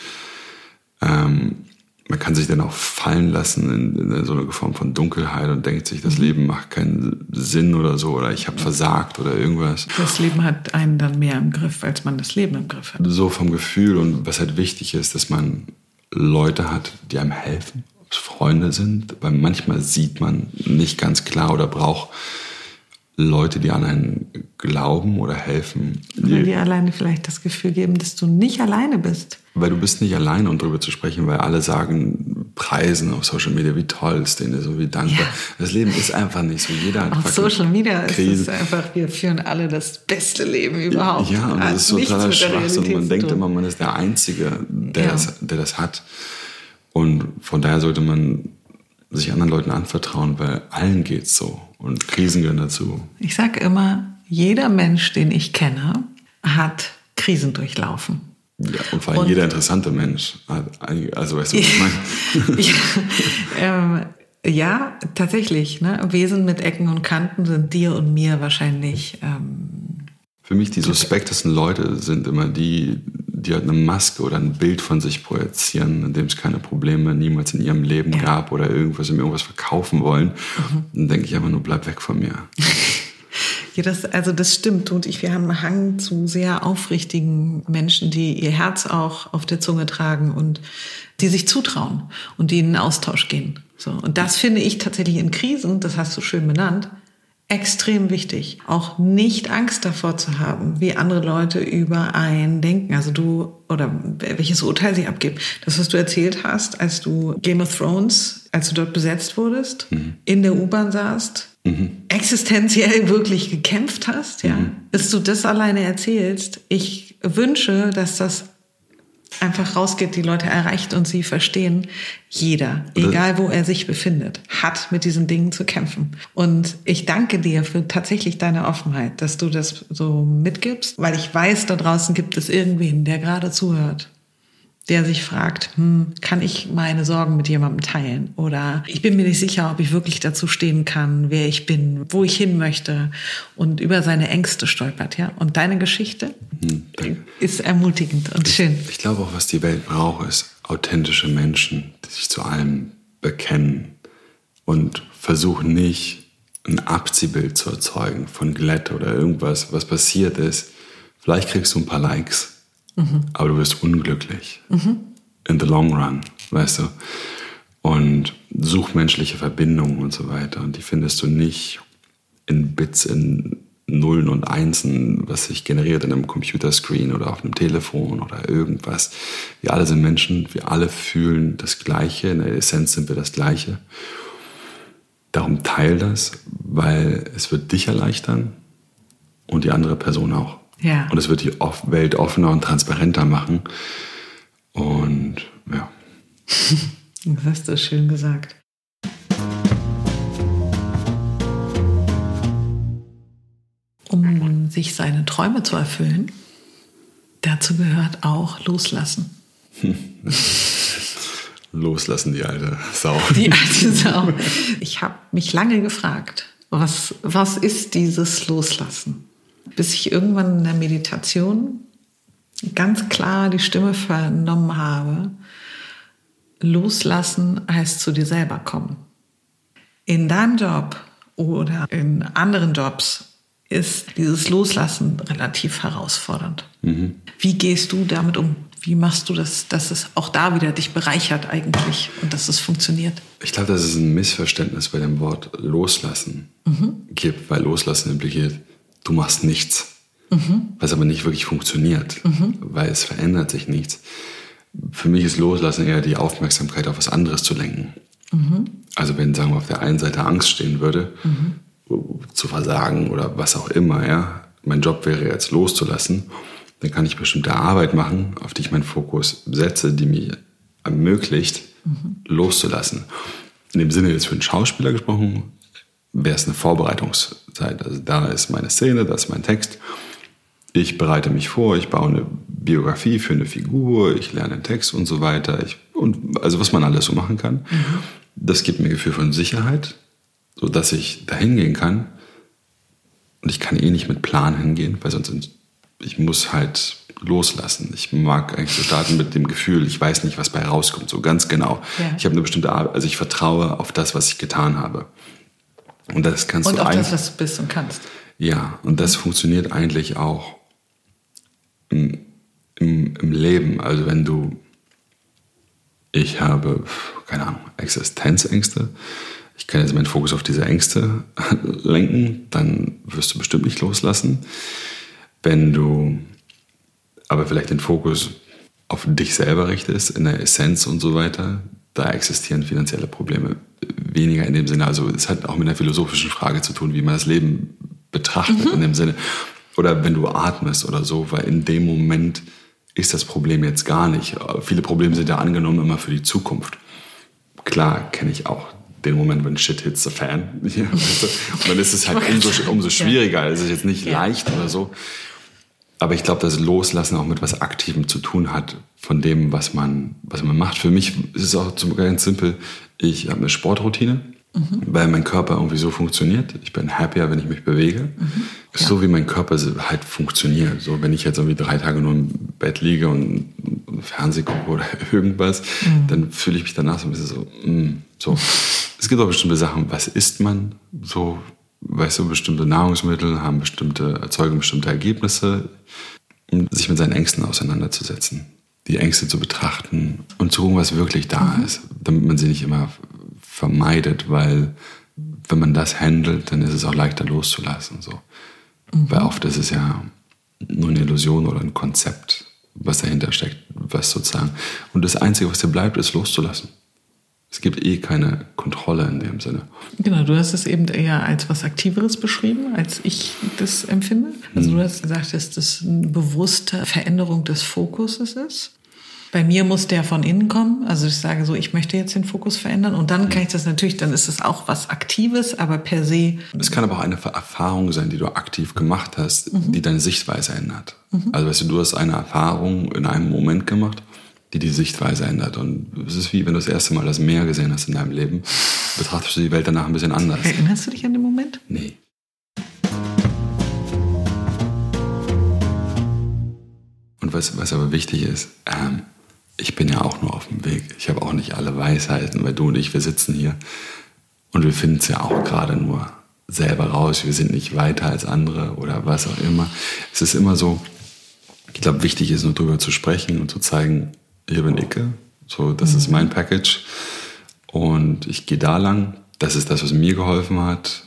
ähm, man kann sich dann auch fallen lassen in, in, so eine Form von Dunkelheit und denkt sich, das mhm. Leben macht keinen Sinn oder so oder ich habe versagt oder irgendwas. Das Leben hat einen dann mehr im Griff, als man das Leben im Griff hat. So vom Gefühl und was halt wichtig ist, dass man Leute hat, die einem helfen, ob es Freunde sind, weil manchmal sieht man nicht ganz klar oder braucht Leute, die an einen glauben oder helfen. Oder die alleine vielleicht das Gefühl geben, dass du nicht alleine bist. Weil du bist nicht alleine, um darüber zu sprechen, weil alle sagen, preisen auf Social Media, wie toll es denen ist und wie dankbar. Ja. Das Leben ist einfach nicht so. Jeder hat Auf Social Media Krisen. ist es einfach, wir führen alle das beste Leben überhaupt. Ja, und das ist totaler Schwachsinn. Man denkt immer, man ist der Einzige, der, ja. das, der das hat. Und von daher sollte man sich anderen Leuten anvertrauen, weil allen geht's so und Krisen gehören dazu. Ich sage immer, jeder Mensch, den ich kenne, hat Krisen durchlaufen. Ja, und vor allem und, jeder interessante Mensch. Also weißt du, was ich meine? <laughs> ja, ähm, ja, tatsächlich. Ne? Wesen mit Ecken und Kanten sind dir und mir wahrscheinlich. Ähm, Für mich die suspektesten Leute sind immer die, die halt eine Maske oder ein Bild von sich projizieren, in dem es keine Probleme niemals in ihrem Leben ja. gab oder irgendwas mir irgendwas verkaufen wollen. Mhm. Dann denke ich einfach nur, bleib weg von mir. <laughs> Ja, das, also das stimmt. Und ich, wir haben einen Hang zu sehr aufrichtigen Menschen, die ihr Herz auch auf der Zunge tragen und die sich zutrauen und die in einen Austausch gehen. So. Und das finde ich tatsächlich in Krisen, das hast du schön benannt, extrem wichtig. Auch nicht Angst davor zu haben, wie andere Leute über einen denken. Also du, oder welches Urteil sie abgeben. Das, was du erzählt hast, als du Game of Thrones, als du dort besetzt wurdest, mhm. in der U-Bahn saßt, mhm. existenziell wirklich gekämpft hast, ja, mhm. dass du das alleine erzählst. Ich wünsche, dass das einfach rausgeht, die Leute erreicht und sie verstehen. Jeder, egal wo er sich befindet, hat mit diesen Dingen zu kämpfen. Und ich danke dir für tatsächlich deine Offenheit, dass du das so mitgibst, weil ich weiß, da draußen gibt es irgendwen, der gerade zuhört der sich fragt, hm, kann ich meine Sorgen mit jemandem teilen? Oder ich bin mir nicht sicher, ob ich wirklich dazu stehen kann, wer ich bin, wo ich hin möchte und über seine Ängste stolpert. Ja? Und deine Geschichte hm, ist ermutigend und schön. Ich, ich glaube auch, was die Welt braucht, ist authentische Menschen, die sich zu allem bekennen und versuchen nicht ein Abziehbild zu erzeugen von Glätte oder irgendwas, was passiert ist. Vielleicht kriegst du ein paar Likes Mhm. Aber du wirst unglücklich. Mhm. in the long run, weißt du? Und such menschliche Verbindungen und so weiter. Und die findest du nicht in Bits, in Nullen und Einsen, was sich generiert in einem Computerscreen oder auf einem Telefon oder irgendwas. Wir alle sind Menschen, wir alle fühlen das Gleiche, in der Essenz sind wir das Gleiche. Darum teil das, weil es wird dich erleichtern und die andere Person auch. Ja. Und es wird die Welt offener und transparenter machen. Und ja. <laughs> Das hast du schön gesagt. Um sich seine Träume zu erfüllen, dazu gehört auch loslassen. <laughs> Loslassen, die alte Sau. Die alte Sau. Ich habe mich lange gefragt, was, was ist dieses Loslassen? Bis ich irgendwann in der Meditation ganz klar die Stimme vernommen habe, loslassen heißt zu dir selber kommen. In deinem Job oder in anderen Jobs ist dieses Loslassen relativ herausfordernd. Mhm. Wie gehst du damit um? Wie machst du das, dass es auch da wieder dich bereichert eigentlich und dass es funktioniert? Ich glaube, dass es ein Missverständnis bei dem Wort loslassen mhm. gibt, weil loslassen impliziert, du machst nichts, mhm. was aber nicht wirklich funktioniert, mhm. weil es verändert sich nichts. Für mich ist Loslassen eher die Aufmerksamkeit auf was anderes zu lenken. Mhm. Also wenn, sagen wir, auf der einen Seite Angst stehen würde, mhm. zu versagen oder was auch immer, ja, mein Job wäre jetzt loszulassen, dann kann ich bestimmte Arbeit machen, auf die ich meinen Fokus setze, die mir ermöglicht, mhm. loszulassen. In dem Sinne jetzt für einen Schauspieler gesprochen, wäre es eine Vorbereitungszeit. Also da ist meine Szene, da ist mein Text. Ich bereite mich vor, ich baue eine Biografie für eine Figur, ich lerne einen Text und so weiter. Ich, und, also was man alles so machen kann. Mhm. Das gibt mir ein Gefühl von Sicherheit, sodass ich da hingehen kann. Und ich kann eh nicht mit Plan hingehen, weil sonst ich muss halt loslassen. Ich mag eigentlich so starten mit dem Gefühl, ich weiß nicht, was bei rauskommt, so ganz genau. Ja. Ich habe eine bestimmte Art, also ich vertraue auf das, was ich getan habe. Und das kannst und du auf das, was du bist und kannst. Ja, und das funktioniert eigentlich auch im, im, im Leben. Also wenn du, ich habe, keine Ahnung, Existenzängste, ich kann jetzt meinen Fokus auf diese Ängste <laughs> lenken, dann wirst du bestimmt nicht loslassen. Wenn du aber vielleicht den Fokus auf dich selber richtest, in der Essenz und so weiter, da existieren finanzielle Probleme weniger in dem Sinne. Also es hat auch mit einer philosophischen Frage zu tun, wie man das Leben betrachtet mhm. in dem Sinne. Oder wenn du atmest oder so, weil in dem Moment ist das Problem jetzt gar nicht. Viele Probleme sind ja angenommen immer für die Zukunft. Klar kenne ich auch den Moment, wenn Shit hits the fan. <laughs> und dann ist es halt <laughs> umso, umso schwieriger. Es ist jetzt nicht ja. leicht oder so. Aber ich glaube, dass Loslassen auch mit was Aktivem zu tun hat von dem, was man, was man macht. Für mich ist es auch ganz simpel. Ich habe eine Sportroutine, mhm. weil mein Körper irgendwie so funktioniert. Ich bin happier, wenn ich mich bewege. Mhm. Ja. So wie mein Körper halt funktioniert. So, wenn ich jetzt irgendwie drei Tage nur im Bett liege und Fernsehen gucke oder <laughs> irgendwas, mhm. dann fühle ich mich danach so ein bisschen so, mm, so. Es gibt auch bestimmte Sachen, was isst man? So, weißt du, bestimmte Nahrungsmittel haben bestimmte, erzeugen bestimmte Ergebnisse, um sich mit seinen Ängsten auseinanderzusetzen, die Ängste zu betrachten und zu gucken, was wirklich da mhm. ist, damit man sie nicht immer vermeidet, weil wenn man das handelt, dann ist es auch leichter loszulassen. So. Mhm. Weil oft ist es ja nur eine Illusion oder ein Konzept, was dahinter steckt, was sozusagen. Und das Einzige, was dir bleibt, ist loszulassen. Es gibt eh keine Kontrolle in dem Sinne. Genau, du hast es eben eher als was Aktiveres beschrieben, als ich das empfinde. Also hm. du hast gesagt, dass das eine bewusste Veränderung des Fokuses ist. Bei mir muss der von innen kommen. Also ich sage so, ich möchte jetzt den Fokus verändern und dann kann ich das natürlich, dann ist es auch was Aktives, aber per se. Es kann aber auch eine Erfahrung sein, die du aktiv gemacht hast, mhm. die deine Sichtweise ändert. Mhm. Also weißt du, du hast eine Erfahrung in einem Moment gemacht die die Sichtweise ändert. Und es ist wie wenn du das erste Mal das Meer gesehen hast in deinem Leben, betrachtest du die Welt danach ein bisschen anders. Erinnerst du dich an den Moment? Nee. Und was, was aber wichtig ist, ähm, ich bin ja auch nur auf dem Weg. Ich habe auch nicht alle Weisheiten, weil du und ich, wir sitzen hier und wir finden es ja auch gerade nur selber raus. Wir sind nicht weiter als andere oder was auch immer. Es ist immer so, ich glaube, wichtig ist nur darüber zu sprechen und zu zeigen, hier bin Icke, So, das mhm. ist mein Package. Und ich gehe da lang. Das ist das, was mir geholfen hat.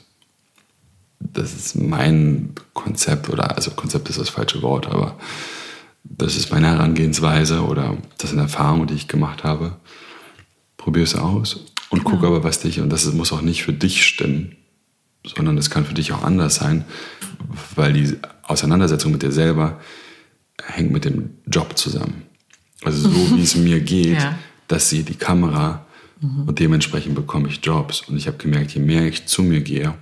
Das ist mein Konzept oder also Konzept ist das falsche Wort, aber das ist meine Herangehensweise oder das sind Erfahrungen, die ich gemacht habe. Probier es aus und genau. guck aber, was dich, und das muss auch nicht für dich stimmen, sondern das kann für dich auch anders sein, weil die Auseinandersetzung mit dir selber hängt mit dem Job zusammen. Also so wie es mir <laughs> geht, ja. das sieht die Kamera mhm. und dementsprechend bekomme ich Jobs. Und ich habe gemerkt, je mehr ich zu mir gehe,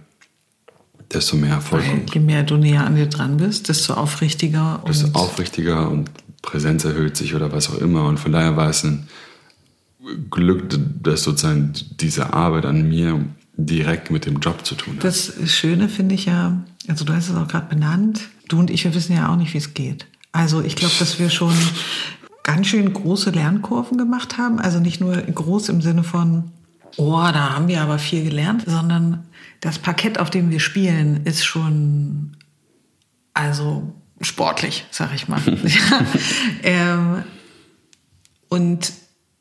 desto mehr Erfolg Weil, Je mehr du näher an dir dran bist, desto aufrichtiger. Und desto aufrichtiger und Präsenz erhöht sich oder was auch immer. Und von daher war es ein Glück, dass sozusagen diese Arbeit an mir direkt mit dem Job zu tun hat. Das Schöne finde ich ja, also du hast es auch gerade benannt, du und ich, wir wissen ja auch nicht, wie es geht. Also ich glaube, dass wir schon ganz schön große Lernkurven gemacht haben. Also nicht nur groß im Sinne von, oh, da haben wir aber viel gelernt, sondern das Parkett, auf dem wir spielen, ist schon, also sportlich, sag ich mal. <laughs> ähm, und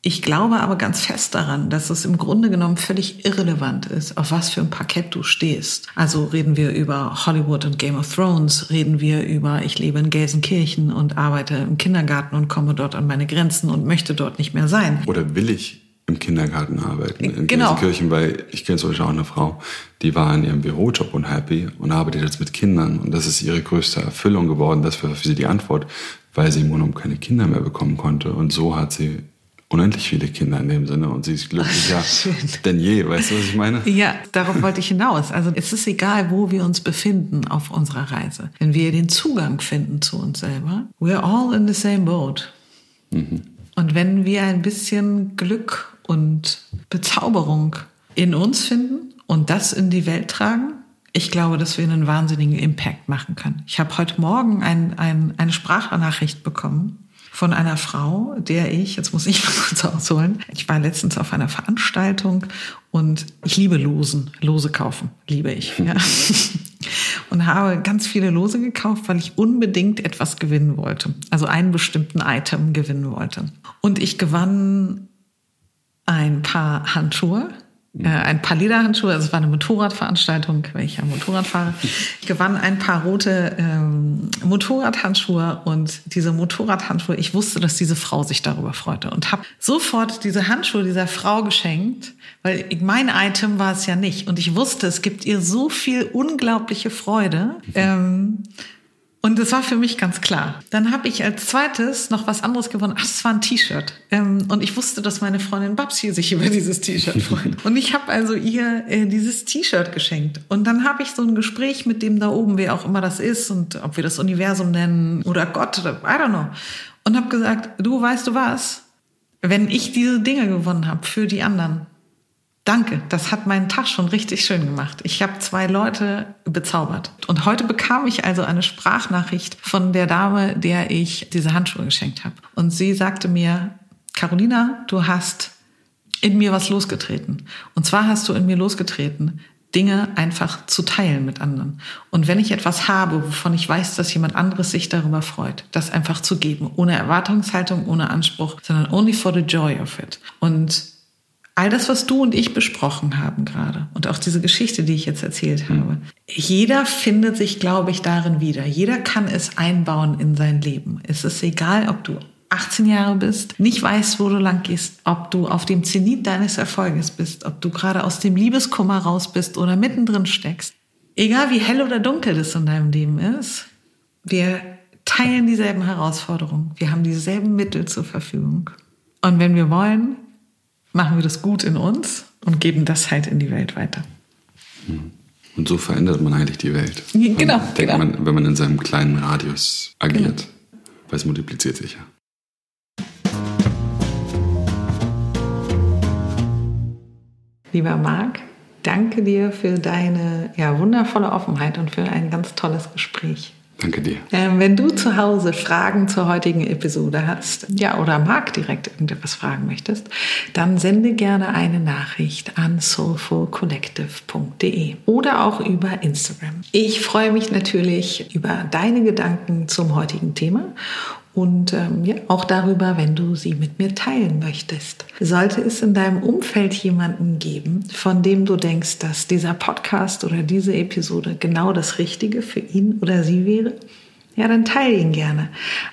ich glaube aber ganz fest daran, dass es im Grunde genommen völlig irrelevant ist, auf was für ein Parkett du stehst. Also reden wir über Hollywood und Game of Thrones, reden wir über ich lebe in Gelsenkirchen und arbeite im Kindergarten und komme dort an meine Grenzen und möchte dort nicht mehr sein. Oder will ich im Kindergarten arbeiten in genau. Gelsenkirchen, weil ich kenne zum Beispiel auch eine Frau, die war in ihrem Bürojob unhappy und arbeitet jetzt mit Kindern und das ist ihre größte Erfüllung geworden. Das war für sie die Antwort, weil sie im Grunde keine Kinder mehr bekommen konnte und so hat sie unendlich viele Kinder in dem Sinne und sie ist glücklicher <laughs> denn je. Weißt du, was ich meine? Ja, darauf wollte ich hinaus. Also es ist egal, wo wir uns befinden auf unserer Reise. Wenn wir den Zugang finden zu uns selber, we're all in the same boat. Mhm. Und wenn wir ein bisschen Glück und Bezauberung in uns finden und das in die Welt tragen, ich glaube, dass wir einen wahnsinnigen Impact machen können. Ich habe heute Morgen ein, ein, eine Sprachnachricht bekommen von einer Frau, der ich, jetzt muss ich <laughs> mal kurz ausholen, ich war letztens auf einer Veranstaltung und ich liebe Losen, Lose kaufen, liebe ich. Ja. <laughs> Und habe ganz viele Lose gekauft, weil ich unbedingt etwas gewinnen wollte. Also einen bestimmten Item gewinnen wollte. Und ich gewann ein paar Handschuhe, äh, ein paar Lederhandschuhe, also es war eine Motorradveranstaltung, weil ich ja Motorrad fahre. Ich <laughs> gewann ein paar rote ähm, Motorradhandschuhe und diese Motorradhandschuhe, ich wusste, dass diese Frau sich darüber freute und habe sofort diese Handschuhe dieser Frau geschenkt, weil mein Item war es ja nicht. Und ich wusste, es gibt ihr so viel unglaubliche Freude. Ähm, und das war für mich ganz klar. Dann habe ich als zweites noch was anderes gewonnen. Ach, es war ein T-Shirt. Ähm, und ich wusste, dass meine Freundin Babsi sich <laughs> über dieses T-Shirt freut. Und ich habe also ihr äh, dieses T-Shirt geschenkt. Und dann habe ich so ein Gespräch mit dem da oben, wer auch immer das ist und ob wir das Universum nennen oder Gott oder I don't know. Und habe gesagt, du weißt du was? Wenn ich diese Dinge gewonnen habe für die anderen, Danke, das hat meinen Tag schon richtig schön gemacht. Ich habe zwei Leute bezaubert. Und heute bekam ich also eine Sprachnachricht von der Dame, der ich diese Handschuhe geschenkt habe. Und sie sagte mir, Carolina, du hast in mir was losgetreten. Und zwar hast du in mir losgetreten, Dinge einfach zu teilen mit anderen. Und wenn ich etwas habe, wovon ich weiß, dass jemand anderes sich darüber freut, das einfach zu geben, ohne Erwartungshaltung, ohne Anspruch, sondern only for the joy of it. Und all das, was du und ich besprochen haben gerade und auch diese Geschichte, die ich jetzt erzählt hm. habe, jeder findet sich, glaube ich, darin wieder. Jeder kann es einbauen in sein Leben. Es ist egal, ob du 18 Jahre bist, nicht weißt, wo du lang gehst, ob du auf dem Zenit deines Erfolges bist, ob du gerade aus dem Liebeskummer raus bist oder mittendrin steckst. Egal wie hell oder dunkel das in deinem Leben ist, wir teilen dieselben Herausforderungen. Wir haben dieselben Mittel zur Verfügung. Und wenn wir wollen, machen wir das gut in uns und geben das halt in die Welt weiter. Und so verändert man eigentlich die Welt. Genau. Denkt genau. Man, wenn man in seinem kleinen Radius agiert, genau. weil es multipliziert sich ja. Lieber Marc, danke dir für deine ja, wundervolle Offenheit und für ein ganz tolles Gespräch. Danke dir. Ähm, wenn du zu Hause Fragen zur heutigen Episode hast, ja, oder Marc direkt irgendetwas fragen möchtest, dann sende gerne eine Nachricht an soulfulcollective.de oder auch über Instagram. Ich freue mich natürlich über deine Gedanken zum heutigen Thema und ähm, ja, auch darüber, wenn du sie mit mir teilen möchtest. Sollte es in deinem Umfeld jemanden geben, von dem du denkst, dass dieser Podcast oder diese Episode genau das Richtige für ihn oder sie wäre, ja, dann teile ihn gerne.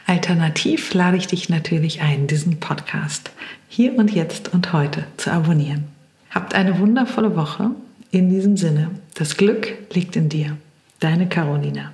Alternativ lade ich dich natürlich ein, diesen Podcast hier und jetzt und heute zu abonnieren. Habt eine wundervolle Woche. In diesem Sinne, das Glück liegt in dir. Deine Carolina.